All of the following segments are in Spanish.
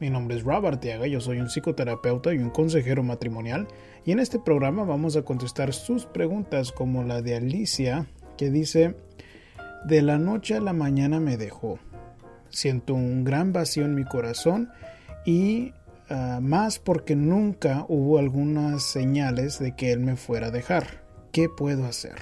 Mi nombre es Rob Arteaga, yo soy un psicoterapeuta y un consejero matrimonial y en este programa vamos a contestar sus preguntas como la de Alicia que dice, de la noche a la mañana me dejó, siento un gran vacío en mi corazón y uh, más porque nunca hubo algunas señales de que él me fuera a dejar. ¿Qué puedo hacer?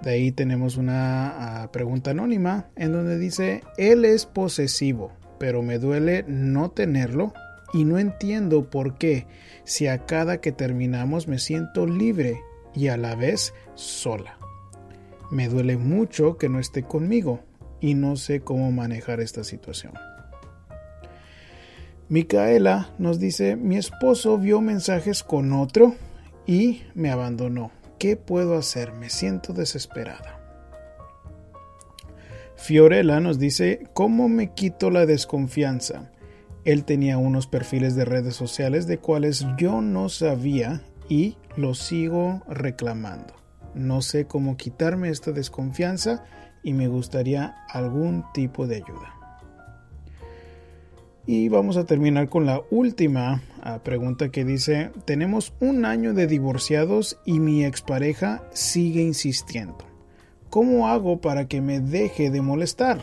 De ahí tenemos una uh, pregunta anónima en donde dice, él es posesivo pero me duele no tenerlo y no entiendo por qué si a cada que terminamos me siento libre y a la vez sola. Me duele mucho que no esté conmigo y no sé cómo manejar esta situación. Micaela nos dice, mi esposo vio mensajes con otro y me abandonó. ¿Qué puedo hacer? Me siento desesperada. Fiorella nos dice, ¿cómo me quito la desconfianza? Él tenía unos perfiles de redes sociales de cuales yo no sabía y los sigo reclamando. No sé cómo quitarme esta desconfianza y me gustaría algún tipo de ayuda. Y vamos a terminar con la última ah, pregunta que dice, tenemos un año de divorciados y mi expareja sigue insistiendo. ¿Cómo hago para que me deje de molestar?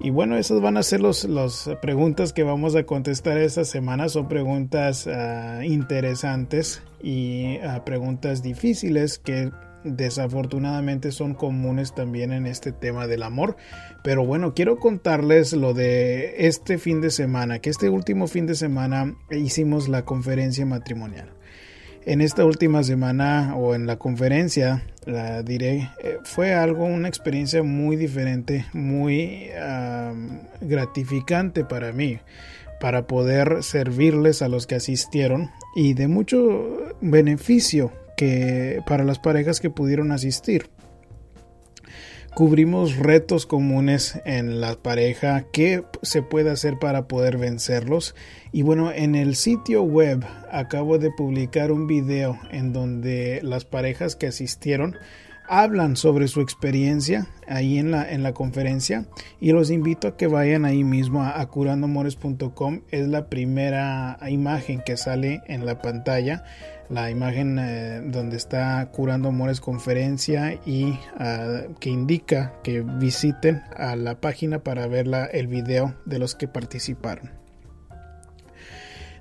Y bueno, esas van a ser las preguntas que vamos a contestar esta semana. Son preguntas uh, interesantes y uh, preguntas difíciles que desafortunadamente son comunes también en este tema del amor. Pero bueno, quiero contarles lo de este fin de semana, que este último fin de semana hicimos la conferencia matrimonial en esta última semana o en la conferencia, la diré, eh, fue algo, una experiencia muy diferente, muy gratificante para mí, para poder servirles a los que asistieron y de mucho beneficio que para las parejas que pudieron asistir cubrimos retos comunes en la pareja, qué se puede hacer para poder vencerlos. Y bueno, en el sitio web acabo de publicar un video en donde las parejas que asistieron hablan sobre su experiencia ahí en la, en la conferencia. Y los invito a que vayan ahí mismo a, a curandomores.com es la primera imagen que sale en la pantalla la imagen eh, donde está Curando Amores conferencia y ah, que indica que visiten a la página para ver el video de los que participaron.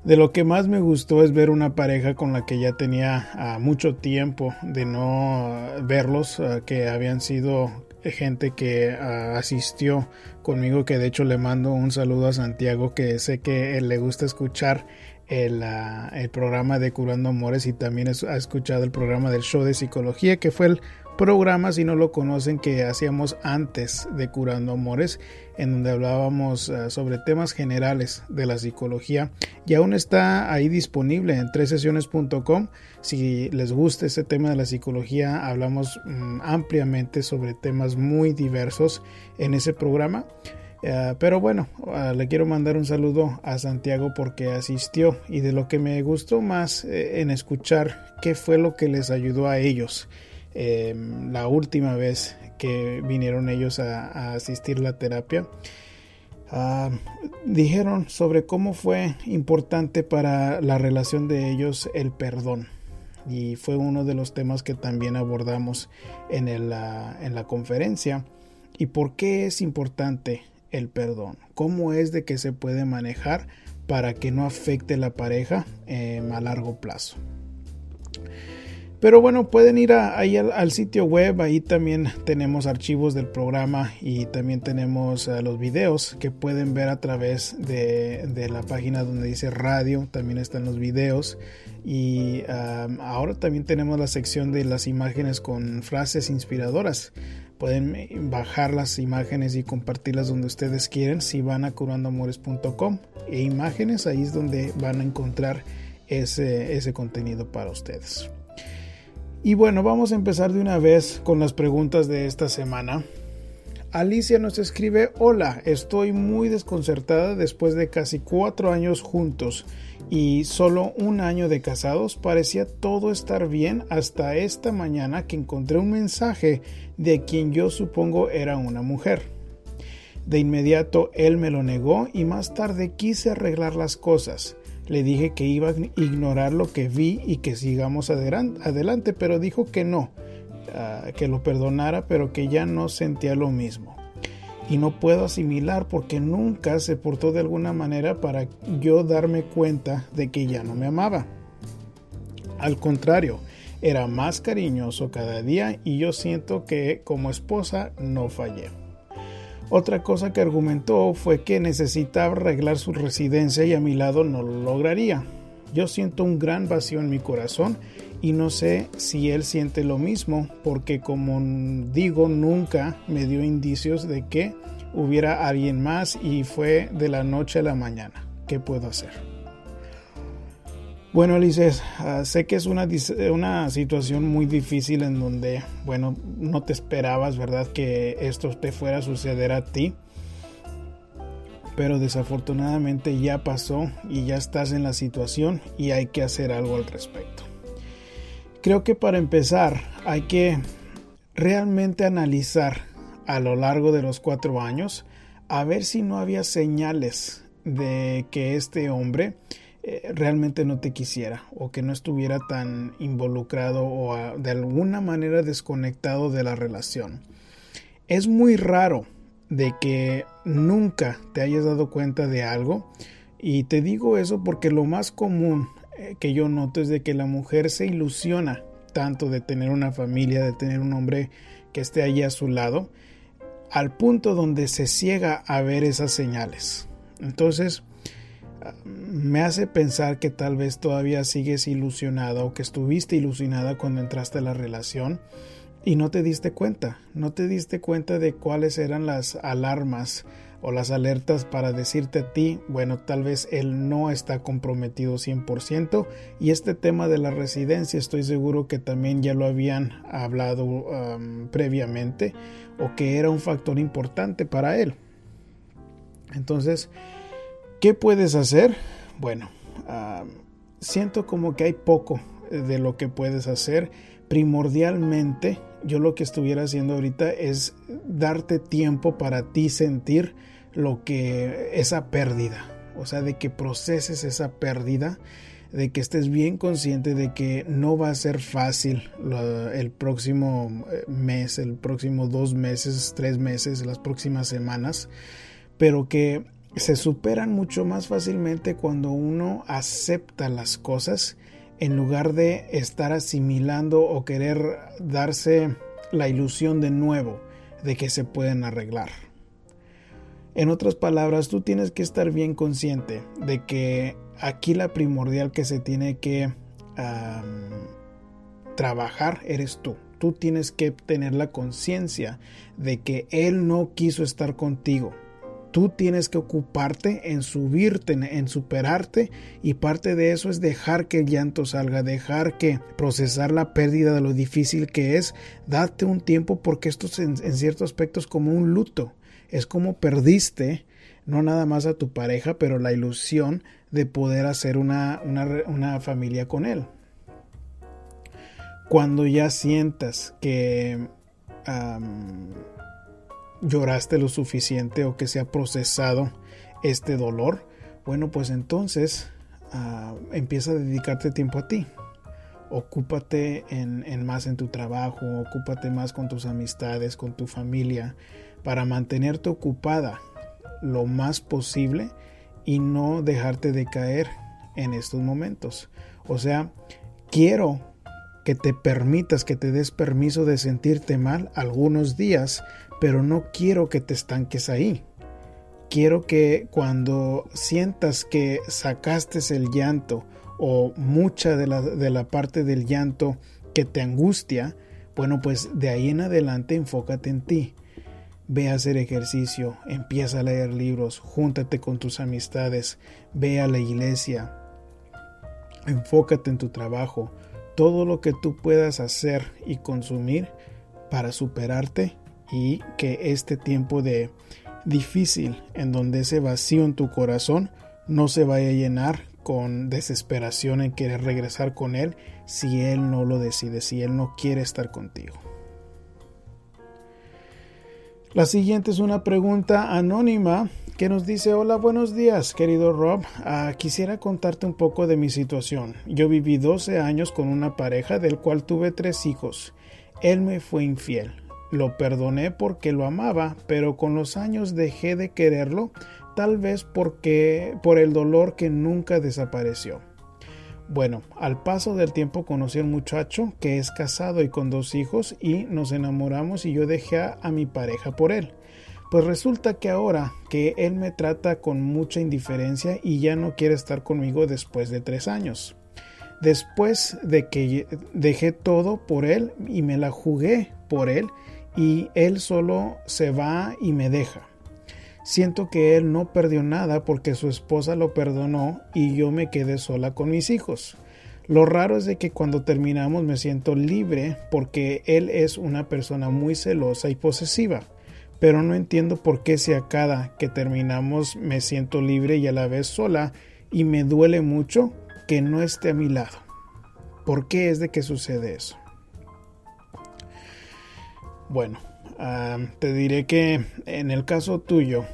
De lo que más me gustó es ver una pareja con la que ya tenía ah, mucho tiempo de no verlos, ah, que habían sido gente que asistió conmigo, que de hecho le mando un saludo a Santiago, que sé que le gusta escuchar el, el, programa de Curando Amores y también ha escuchado el programa del show de psicología, que fue el programa, si no lo conocen, que hacíamos antes de Curando Amores, en donde hablábamos uh, sobre temas generales de la psicología y aún está ahí disponible en tresesiones.com. Si les gusta ese tema de la psicología, hablamos um, ampliamente sobre temas muy diversos en ese programa. Uh, pero bueno, uh, le quiero mandar un saludo a Santiago porque asistió y de lo que me gustó más eh, en escuchar qué fue lo que les ayudó a ellos eh, la última vez que vinieron ellos a, a asistir la terapia. Uh, dijeron sobre cómo fue importante para la relación de ellos el perdón y fue uno de los temas que también abordamos en, el, en la conferencia y por qué es importante el perdón, cómo es de que se puede manejar para que no afecte la pareja eh, a largo plazo. Pero bueno, pueden ir ahí al, sitio web, ahí también tenemos archivos del programa y también tenemos uh, los videos que pueden ver a través de, la página donde dice radio, también están los videos. Y ahora también tenemos la sección de las imágenes con frases inspiradoras. Pueden eh, bajar las imágenes y compartirlas donde ustedes quieren si van a curandoamores.com e imágenes, ahí es donde van a encontrar ese contenido para ustedes. Y bueno, vamos a empezar de una vez con las preguntas de esta semana. Alicia nos escribe, hola, estoy muy desconcertada después de casi cuatro años juntos y solo un año de casados. Parecía todo estar bien hasta esta mañana que encontré un mensaje de quien yo supongo era una mujer. De inmediato él me lo negó y más tarde quise arreglar las cosas. Le dije que iba a ignorar lo que vi y que sigamos adelante, pero dijo que no que lo perdonara, pero que ya no sentía lo mismo. Y no puedo asimilar porque nunca se portó de alguna manera para yo darme cuenta de que ya no me amaba. Al contrario, era más cariñoso cada día y yo siento que como esposa no fallé. Otra cosa que argumentó fue que necesitaba arreglar su residencia y a mi lado no lo lograría. Yo siento un gran vacío en mi corazón y no sé si él siente lo mismo porque como digo nunca me dio indicios de que hubiera alguien más y fue de la noche a la mañana. ¿Qué puedo hacer? Bueno, Alices, ah, sé que es una, una situación muy difícil en donde, bueno, no te esperabas, ¿verdad? Que esto te fuera a suceder a ti. Pero desafortunadamente ya pasó y ya estás en la situación y hay que hacer algo al respecto. Creo que para empezar hay que realmente analizar a lo largo de los cuatro años a ver si no había señales de que este hombre eh, realmente no te quisiera o que no estuviera tan involucrado o de alguna manera desconectado de la relación. Es muy raro de que nunca te hayas dado cuenta de algo y te digo eso porque lo más común eh, que yo noto es de que la mujer se ilusiona tanto de tener una familia, de tener un hombre que esté allí a su lado, al punto donde se ciega a ver esas señales. Entonces, me hace pensar que tal vez todavía sigues ilusionada o que estuviste ilusionada cuando entraste a la relación y no te diste cuenta, no te diste cuenta de cuáles eran las alarmas o las alertas para decirte a ti, bueno, tal vez él no está comprometido 100% y este tema de la residencia estoy seguro que también ya lo habían hablado previamente o que era un factor importante para él. Entonces, ¿qué puedes hacer? Bueno, um, siento como que hay poco de lo que puedes hacer. Primordialmente, yo lo que estuviera haciendo ahorita es darte tiempo para ti sentir lo que esa pérdida, o sea, de que proceses esa pérdida, de que estés bien consciente de que no va a ser fácil el próximo eh, mes, el próximo dos meses, tres meses, las próximas semanas, pero que se superan mucho más fácilmente cuando uno acepta las cosas en lugar de estar asimilando o querer darse la ilusión de nuevo de que se pueden arreglar. En otras palabras, tú tienes que estar bien consciente de que aquí la primordial que se tiene que trabajar eres tú. Tú tienes que tener la conciencia de que Él no quiso estar contigo, Tú tienes que ocuparte en subirte, en superarte y parte de eso es dejar que el llanto salga, dejar que procesar la pérdida de lo difícil que es, date un tiempo porque esto es en, en ciertos aspectos como un luto, es como perdiste no nada más a tu pareja, pero la ilusión de poder hacer una, una, familia con él. Cuando ya sientas que lloraste lo suficiente o que se ha procesado este dolor, bueno, pues entonces ah, empieza a dedicarte tiempo a ti. Ocúpate en, en, más en tu trabajo, ocúpate más con tus amistades, con tu familia, para mantenerte ocupada lo más posible y no dejarte de caer en estos momentos. O sea, quiero que te permitas, que te des permiso de sentirte mal algunos días, pero no quiero que te estanques ahí. Quiero que cuando sientas que sacaste el llanto o mucha de la, de la parte del llanto que te angustia, Bueno, pues de ahí en adelante enfócate en ti. Ve a hacer ejercicio, empieza a leer libros, júntate con tus amistades, ve a la iglesia, enfócate en tu trabajo, todo lo que tú puedas hacer y consumir para superarte y que este tiempo de difícil en donde ese vacío en tu corazón no se vaya a llenar con desesperación en querer regresar con él si él no lo decide, si él no quiere estar contigo. La siguiente es una pregunta anónima que nos dice, hola, buenos días, querido Rob. Ah, quisiera contarte un poco de mi situación. Yo viví 12 años con una pareja del cual tuve tres hijos. Él me fue infiel. Lo perdoné porque lo amaba, pero con los años dejé de quererlo, tal vez porque por el dolor que nunca desapareció. Bueno, al paso del tiempo conocí a un muchacho que es casado y con dos hijos y nos enamoramos y yo dejé a, mi pareja por él. Pues resulta que ahora que él me trata con mucha indiferencia y ya no quiere estar conmigo después de tres años. Después de que dejé todo por él y me la jugué por él y él solo se va y me deja. Siento que él no perdió nada porque su esposa lo perdonó y yo me quedé sola con mis hijos. Lo raro es de que cuando terminamos me siento libre porque él es una persona muy celosa y posesiva. Pero no entiendo por qué si a cada que terminamos me siento libre y a la vez sola y me duele mucho que no esté a mi lado. ¿Por qué es de que sucede eso? Bueno, Ah, te diré que en el caso tuyo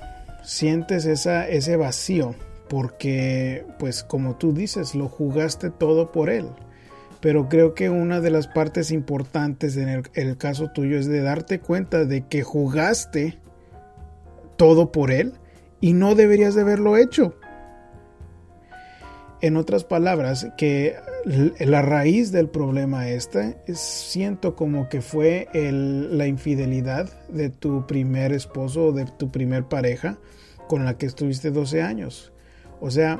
sientes esa, ese vacío porque pues como tú dices lo jugaste todo por él. Pero creo que una de las partes importantes en el, caso tuyo es de darte cuenta de que jugaste todo por él y no deberías de haberlo hecho. En otras palabras, que la raíz del problema este siento como que fue la infidelidad de tu primer esposo o de tu primer pareja con la que estuviste 12 años. O sea,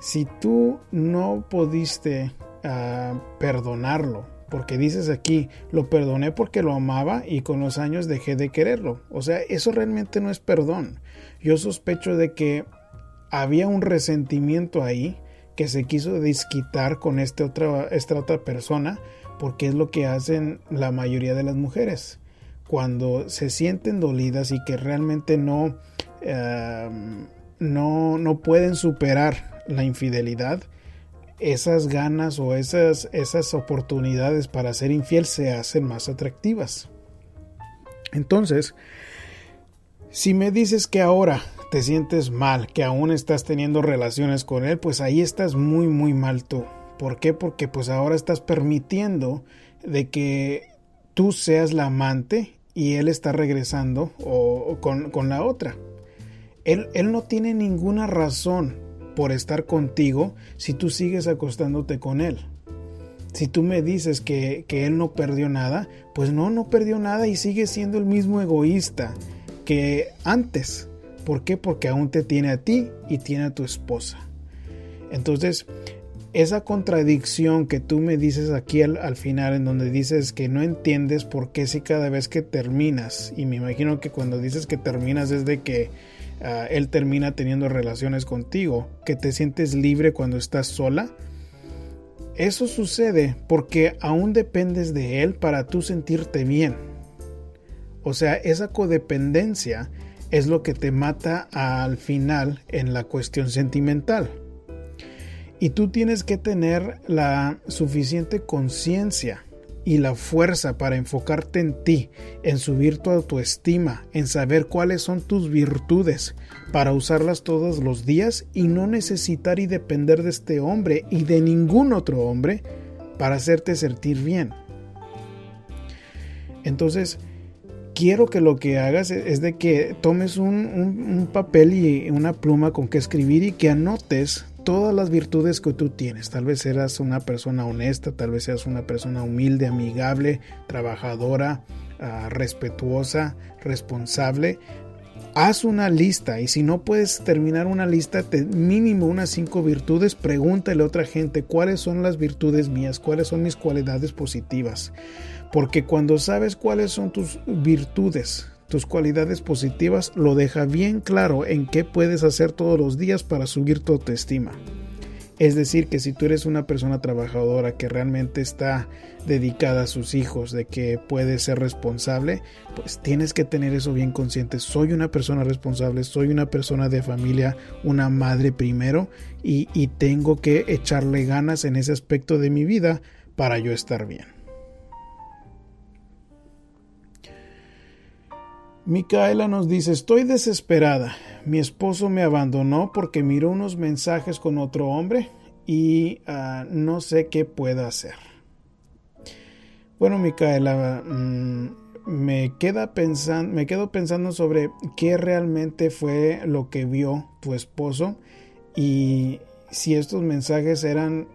si tú no pudiste ah, perdonarlo, porque dices aquí, lo perdoné porque lo amaba y con los años dejé de quererlo. O sea, eso realmente no es perdón. Yo sospecho de que había un resentimiento ahí que se quiso desquitar con este otra, esta otra persona, porque es lo que hacen la mayoría de las mujeres. Cuando se sienten dolidas y que realmente no, em, no, no pueden superar la infidelidad, esas ganas o esas, esas oportunidades para ser infiel se hacen más atractivas. Entonces, si me dices que ahora te sientes mal, que aún estás teniendo relaciones con él, pues ahí estás muy muy mal tú. ¿Por qué? Porque pues ahora estás permitiendo de que tú seas la amante y él está regresando o, con, la otra. Él, él no tiene ninguna razón por estar contigo si tú sigues acostándote con él. Si tú me dices que, que, él no perdió nada, pues no, no perdió nada y sigue siendo el mismo egoísta que antes. ¿Por qué? Porque aún te tiene a ti y tiene a tu esposa. Entonces, esa contradicción que tú me dices aquí al, final, en donde dices que no entiendes por qué si cada vez que terminas, y me imagino que cuando dices que terminas es de que ah, él termina teniendo relaciones contigo, que te sientes libre cuando estás sola, eso sucede porque aún dependes de él para tú sentirte bien. O sea, esa codependencia es lo que te mata al final en la cuestión sentimental. Y tú tienes que tener la suficiente conciencia y la fuerza para enfocarte en ti, en subir tu autoestima, en saber cuáles son tus virtudes, para usarlas todos los días y no necesitar y depender de este hombre y de ningún otro hombre para hacerte sentir bien. Entonces, quiero que lo que hagas es de que tomes un, papel y una pluma con que escribir y que anotes todas las virtudes que tú tienes. Tal vez seas una persona honesta, tal vez seas una persona humilde, amigable, trabajadora, ah, respetuosa, responsable. Haz una lista y si no puedes terminar una lista, te, mínimo unas cinco virtudes, pregúntale a otra gente cuáles son las virtudes mías, cuáles son mis cualidades positivas Porque cuando sabes cuáles son tus virtudes, tus cualidades positivas, lo deja bien claro en qué puedes hacer todos los días para subir tu autoestima. Es decir, que si tú eres una persona trabajadora que realmente está dedicada a sus hijos, de que puede ser responsable, pues tienes que tener eso bien consciente. Soy una persona responsable, soy una persona de familia, una madre primero, y, y tengo que echarle ganas en ese aspecto de mi vida para yo estar bien. Micaela nos dice, estoy desesperada. Mi esposo me abandonó porque miró unos mensajes con otro hombre y ah, no sé qué puedo hacer. Bueno, Micaela, mm, me, queda pensando, me quedo pensando sobre qué realmente fue lo que vio tu esposo y si estos mensajes eran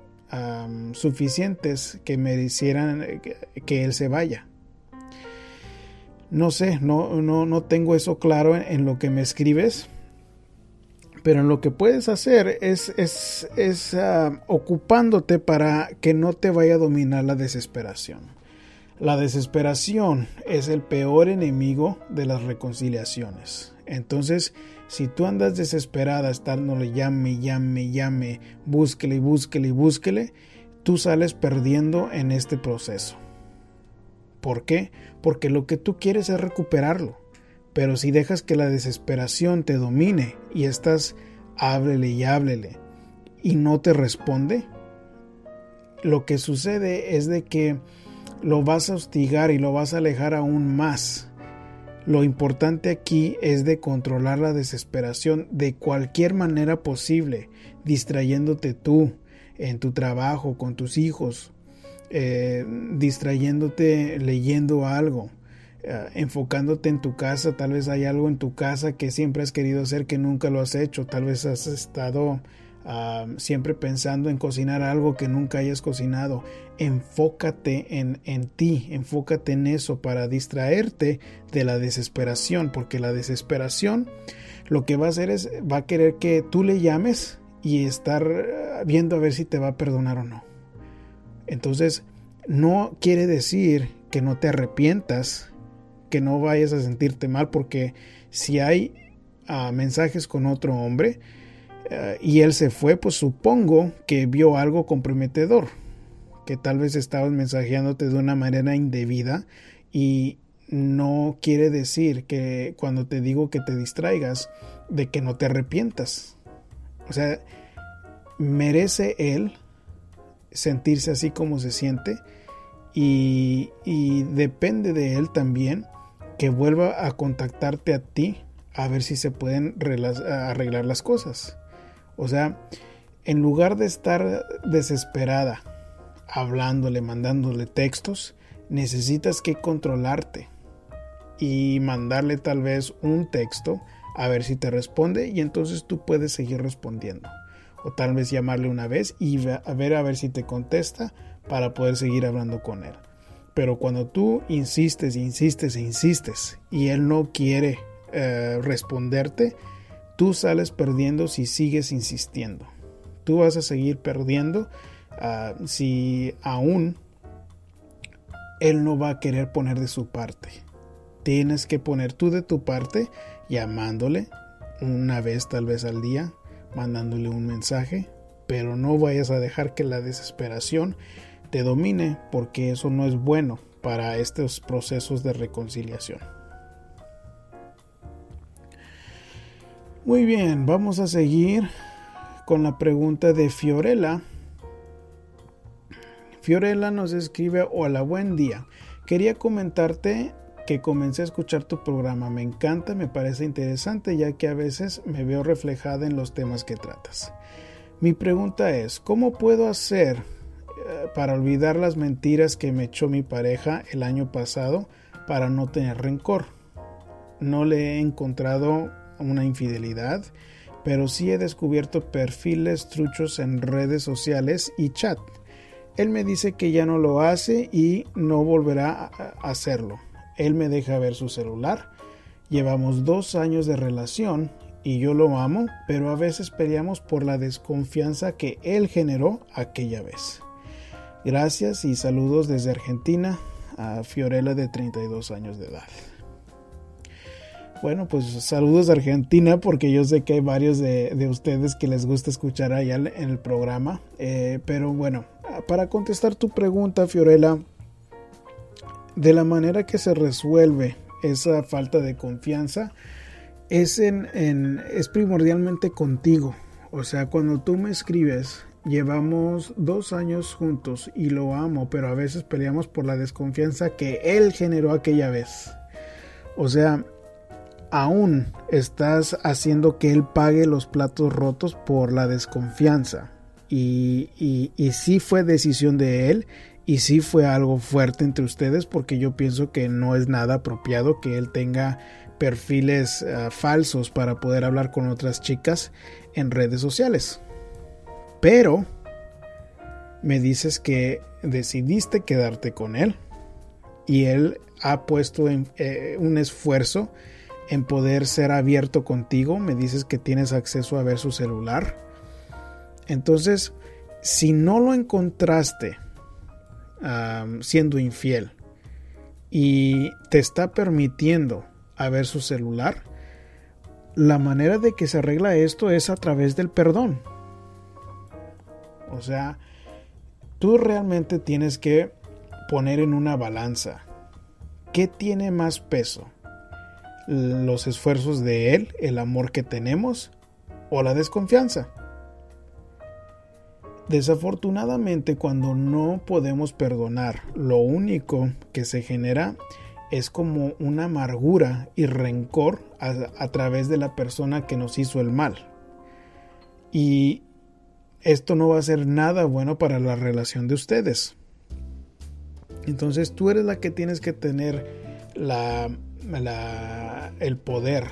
suficientes que merecieran que, que él se vaya. No sé, no, no, no tengo eso claro en, lo que me escribes, pero en lo que puedes hacer es, es, es ah, ocupándote para que no te vaya a dominar la desesperación. La desesperación es el peor enemigo de las reconciliaciones. Entonces, si tú andas desesperada, estándole llame, llame, llame, búsquele, búsquele, búsquele, tú sales perdiendo en este proceso. ¿Por qué? Porque lo que tú quieres es recuperarlo. Pero si dejas que la desesperación te domine y estás háblele y háblele y no te responde, lo que sucede es de que lo vas a hostigar y lo vas a alejar aún más. Lo importante aquí es de controlar la desesperación de cualquier manera posible, distrayéndote tú en tu trabajo, con tus hijos, eh, distrayéndote leyendo algo, eh, enfocándote en tu casa, tal vez hay algo en tu casa que siempre has querido hacer que nunca lo has hecho, tal vez has estado ah, siempre pensando en cocinar algo que nunca hayas cocinado. Enfócate en, en ti, enfócate en eso para distraerte de la desesperación, porque la desesperación lo que va a hacer es, va a querer que tú le llames y estar ah, viendo a ver si te va a perdonar o no. Entonces, no quiere decir que no te arrepientas, que no vayas a sentirte mal, porque si hay ah, mensajes con otro hombre ah, y él se fue, pues supongo que vio algo comprometedor, que tal vez estabas mensajeándote de una manera indebida y no quiere decir que cuando te digo que te distraigas, de que no te arrepientas. O sea, merece él sentirse así como se siente y, depende de él también que vuelva a contactarte a ti a ver si se pueden arreglar las cosas. O sea, en lugar de estar desesperada, hablándole, mandándole textos, necesitas que controlarte y mandarle tal vez un texto a ver si te responde y entonces tú puedes seguir respondiendo o tal vez llamarle una vez y ver a ver si te contesta para poder seguir hablando con él. Pero cuando tú insistes, insistes e insistes y él no quiere eh, responderte, tú sales perdiendo si sigues insistiendo. Tú vas a seguir perdiendo ah, si aún él no va a querer poner de su parte. Tienes que poner tú de tu parte llamándole una vez tal vez al día mandándole un mensaje, pero no vayas a dejar que la desesperación te domine porque eso no es bueno para estos procesos de reconciliación. Muy bien, vamos a seguir con la pregunta de Fiorella. Fiorella nos escribe, hola, buen día. Quería comentarte que comencé a escuchar tu programa. Me encanta, me parece interesante ya que a veces me veo reflejada en los temas que tratas. Mi pregunta es, ¿cómo puedo hacer eh, para olvidar las mentiras que me echó mi pareja el año pasado para no tener rencor? No le he encontrado una infidelidad, pero sí he descubierto perfiles truchos en redes sociales y chat. Él me dice que ya no lo hace y no volverá a hacerlo. Él me deja ver su celular. Llevamos dos años de relación y yo lo amo, pero a veces peleamos por la desconfianza que él generó aquella vez. Gracias y saludos desde Argentina. a Fiorella de 32 años de edad. Bueno, pues saludos a Argentina porque yo sé que hay varios de, ustedes que les gusta escuchar allá en el programa. Eh, pero bueno, para contestar tu pregunta, Fiorella, de la manera que se resuelve esa falta de confianza es, en, es primordialmente contigo. O sea, cuando tú me escribes, llevamos dos años juntos y lo amo, pero a veces peleamos por la desconfianza que él generó aquella vez. O sea, aún estás haciendo que él pague los platos rotos por la desconfianza. Y, y, sí fue decisión de él y sí fue algo fuerte entre ustedes porque yo pienso que no es nada apropiado que él tenga perfiles eh, falsos para poder hablar con otras chicas en redes sociales. Pero me dices que decidiste quedarte con él y él ha puesto eh, un esfuerzo en poder ser abierto contigo. Me dices que tienes acceso a ver su celular. Entonces, si no lo encontraste siendo infiel y te está permitiendo a ver su celular, la manera de que se arregla esto es a través del perdón. O sea, tú realmente tienes que poner en una balanza qué tiene más peso los esfuerzos de Él, el amor que tenemos o la desconfianza. Desafortunadamente cuando no podemos perdonar, lo único que se genera es como una amargura y rencor a, través de la persona que nos hizo el mal. Y esto no va a ser nada bueno para la relación de ustedes. Entonces tú eres la que tienes que tener el poder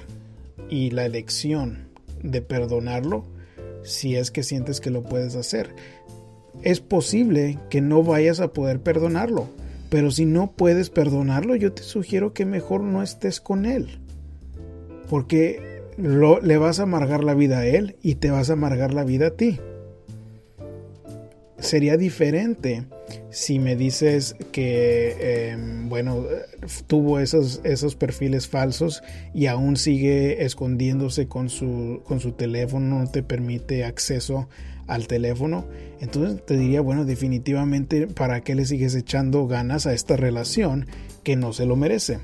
y la elección de perdonarlo si es que sientes que lo puedes hacer. Es posible que no vayas a poder perdonarlo, pero si no puedes perdonarlo, yo te sugiero que mejor no estés con él. Porque le vas a amargar la vida a él y te vas a amargar la vida a ti. Sería diferente si me dices que, em, bueno, tuvo esos, esos perfiles falsos y aún sigue escondiéndose con su, con su teléfono, no te permite acceso al teléfono, entonces te diría, bueno, definitivamente, ¿para qué le sigues echando ganas a esta relación que no se lo merece?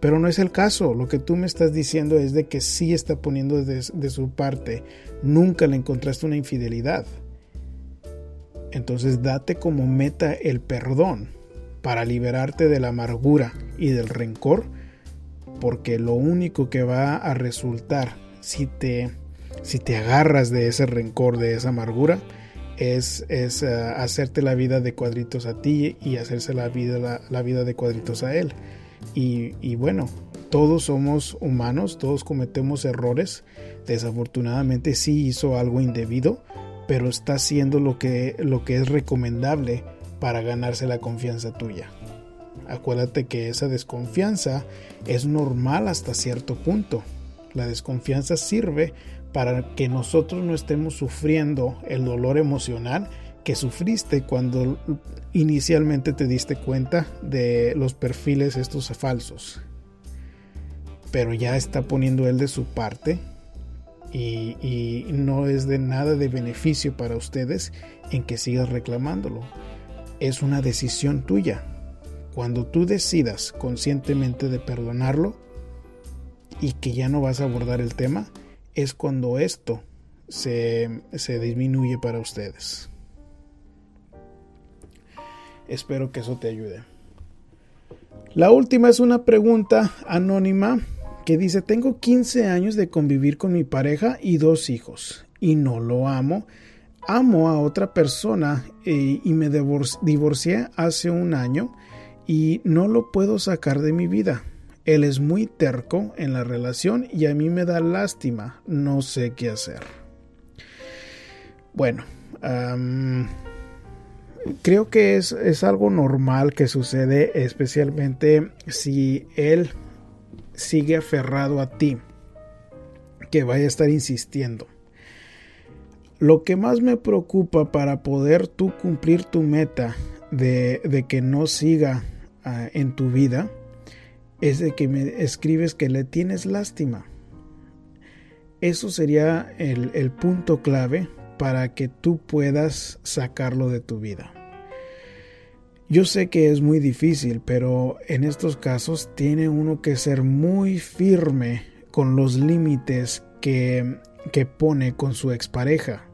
Pero no es el caso, lo que tú me estás diciendo es de que sí está poniendo de, de su parte, nunca le encontraste una infidelidad. Entonces date como meta el perdón para liberarte de la amargura y del rencor, porque lo único que va a resultar si te, si te agarras de ese rencor, de esa amargura, es, es eh, hacerte la vida de cuadritos a ti y hacerse la vida, la, vida de cuadritos a él. Y, y bueno, todos somos humanos, todos cometemos errores. Desafortunadamente sí hizo algo indebido, pero está haciendo lo que, lo que es recomendable para ganarse la confianza tuya. Acuérdate que esa desconfianza es normal hasta cierto punto. La desconfianza sirve para que nosotros no estemos sufriendo el dolor emocional que sufriste cuando inicialmente te diste cuenta de los perfiles estos falsos. Pero ya está poniendo él de su parte y, no es de nada de beneficio para ustedes en que sigas reclamándolo. Es una decisión tuya. Cuando tú decidas conscientemente de perdonarlo y que ya no vas a abordar el tema, es cuando esto se, se disminuye para ustedes. Espero que eso te ayude. La última es una pregunta anónima que dice, tengo 15 años de convivir con mi pareja y dos hijos y no lo amo. Amo a otra persona eh, y me divorcié hace un año y no lo puedo sacar de mi vida. Él es muy terco en la relación y a mí me da lástima. No sé qué hacer. Bueno, creo que es, es algo normal que sucede, especialmente si él sigue aferrado a ti, que vaya a estar insistiendo. Lo que más me preocupa para poder tú cumplir tu meta de, que no siga ah, en tu vida es de que me escribes que le tienes lástima. Eso sería el, el punto clave para que tú puedas sacarlo de tu vida. Yo sé que es muy difícil, pero en estos casos tiene uno que ser muy firme con los límites que, que pone con su expareja.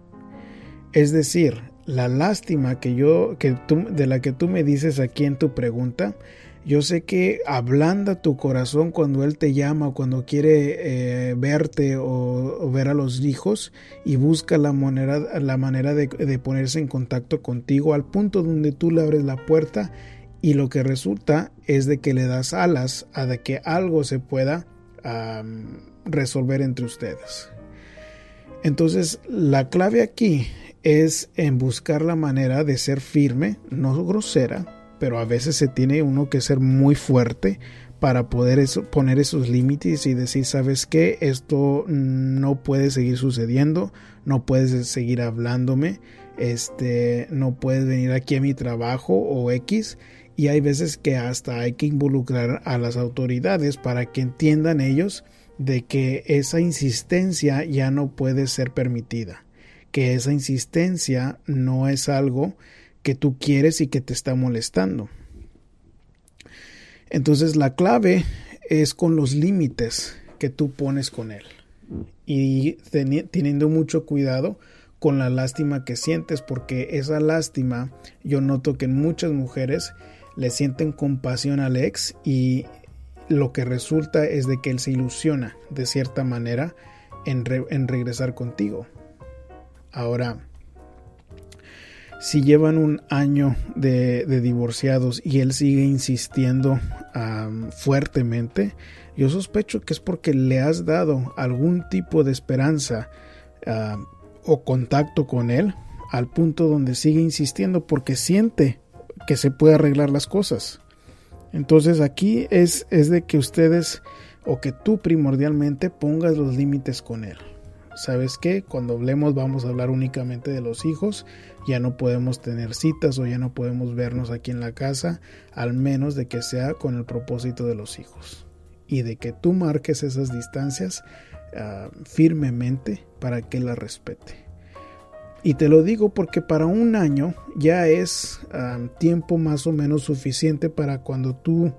Es decir, la lástima que yo, que tú, de la que tú me dices aquí en tu pregunta, yo sé que ablanda tu corazón cuando Él te llama o cuando quiere eh, verte o, ver a los hijos y busca la manera, la manera de, ponerse en contacto contigo al punto donde tú le abres la puerta y lo que resulta es de que le das alas a de que algo se pueda resolver entre ustedes. Entonces la clave aquí es en buscar la manera de ser firme, no grosera, pero a veces se tiene uno que ser muy fuerte para poder poner esos límites y decir, sabes qué, esto no puede seguir sucediendo, no puedes seguir hablándome, este, no puedes venir aquí a mi trabajo o X. Y hay veces que hasta hay que involucrar a las autoridades para que entiendan ellos de que esa insistencia ya no puede ser permitida, que esa insistencia no es algo que tú quieres y que te está molestando. Entonces la clave es con los límites que tú pones con él y teniendo mucho cuidado con la lástima que sientes porque esa lástima yo noto que en muchas mujeres le sienten compasión al ex y lo que resulta es de que él se ilusiona de cierta manera en, en regresar contigo. Ahora, si llevan un año de, divorciados y él sigue insistiendo fuertemente, yo sospecho que es porque le has dado algún tipo de esperanza o contacto con él al punto donde sigue insistiendo porque siente que se puede arreglar las cosas. Entonces aquí es, es de que ustedes o que tú primordialmente pongas los límites con él. ¿Sabes qué? Cuando hablemos vamos a hablar únicamente de los hijos ya no podemos tener citas o ya no podemos vernos aquí en la casa, al menos de que sea con el propósito de los hijos. Y de que tú marques esas distancias ah, firmemente para que la respete. Y te lo digo porque para un año ya es ah, tiempo más o menos suficiente para cuando tú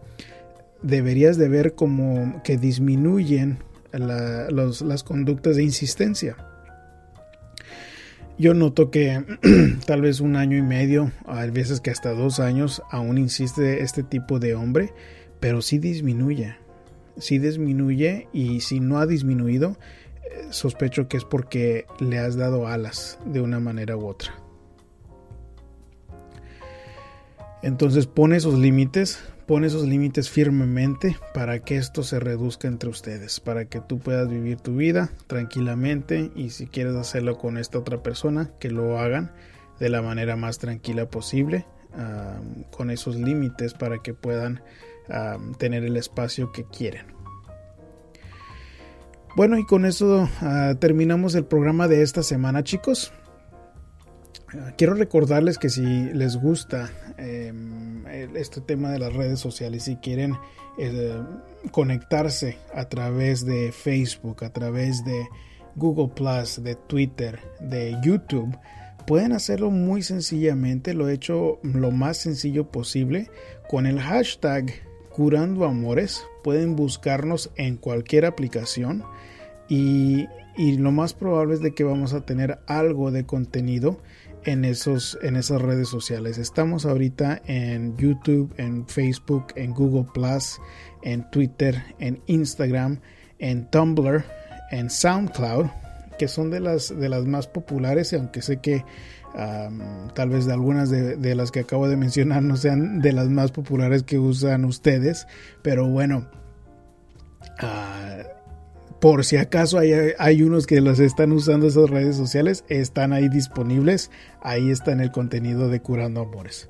deberías de ver como que disminuyen las conductas de insistencia yo noto que tal vez un año y medio, a veces que hasta dos años, aún insiste este tipo de hombre, pero sí disminuye. Sí disminuye y si no ha disminuido, eh, sospecho que es porque le has dado alas de una manera u otra. Entonces pone esos límites, Pone esos límites firmemente para que esto se reduzca entre ustedes, para que tú puedas vivir tu vida tranquilamente y si quieres hacerlo con esta otra persona, que lo hagan de la manera más tranquila posible, con esos límites para que puedan tener el espacio que quieren. Bueno, y con eso ah, terminamos el programa de esta semana, chicos. Quiero recordarles que si les gusta em, este tema de las redes sociales, si quieren eh, conectarse a través de Facebook, a través de Google Plus, de Twitter, de YouTube, pueden hacerlo muy sencillamente. Lo he hecho lo más sencillo posible con el hashtag Curando Amores. Pueden buscarnos en cualquier aplicación y, y lo más probable es de que vamos a tener algo de contenido en, esos, en esas redes sociales. Estamos ahorita en YouTube, en Facebook, en Google Plus, en Twitter, en Instagram, en Tumblr, en SoundCloud, que son de las, de las más populares, aunque sé que tal vez de algunas de, las que acabo de mencionar no sean de las más populares que usan ustedes, pero bueno. Uh, por si acaso hay, unos que los están usando esas redes sociales, están ahí disponibles, ahí está en el contenido de Curando Amores.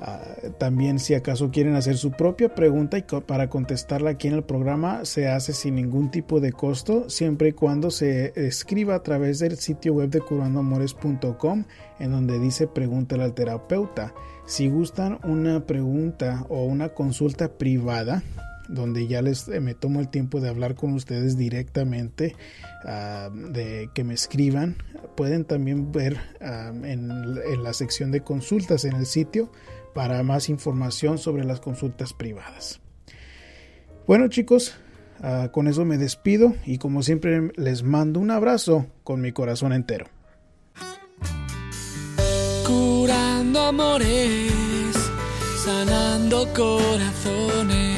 Ah, también si acaso quieren hacer su propia pregunta y para contestarla aquí en el programa se hace sin ningún tipo de costo siempre y cuando se escriba a través del sitio web de curandoamores.com en donde dice pregúntale al terapeuta. Si gustan una pregunta o una consulta privada donde ya les eh, me tomo el tiempo de hablar con ustedes directamente, ah, de que me escriban. Pueden también ver ah, en, la sección de consultas en el sitio para más información sobre las consultas privadas. Bueno chicos, ah, con eso me despido y como siempre les mando un abrazo con mi corazón entero. Curando amores, sanando corazones.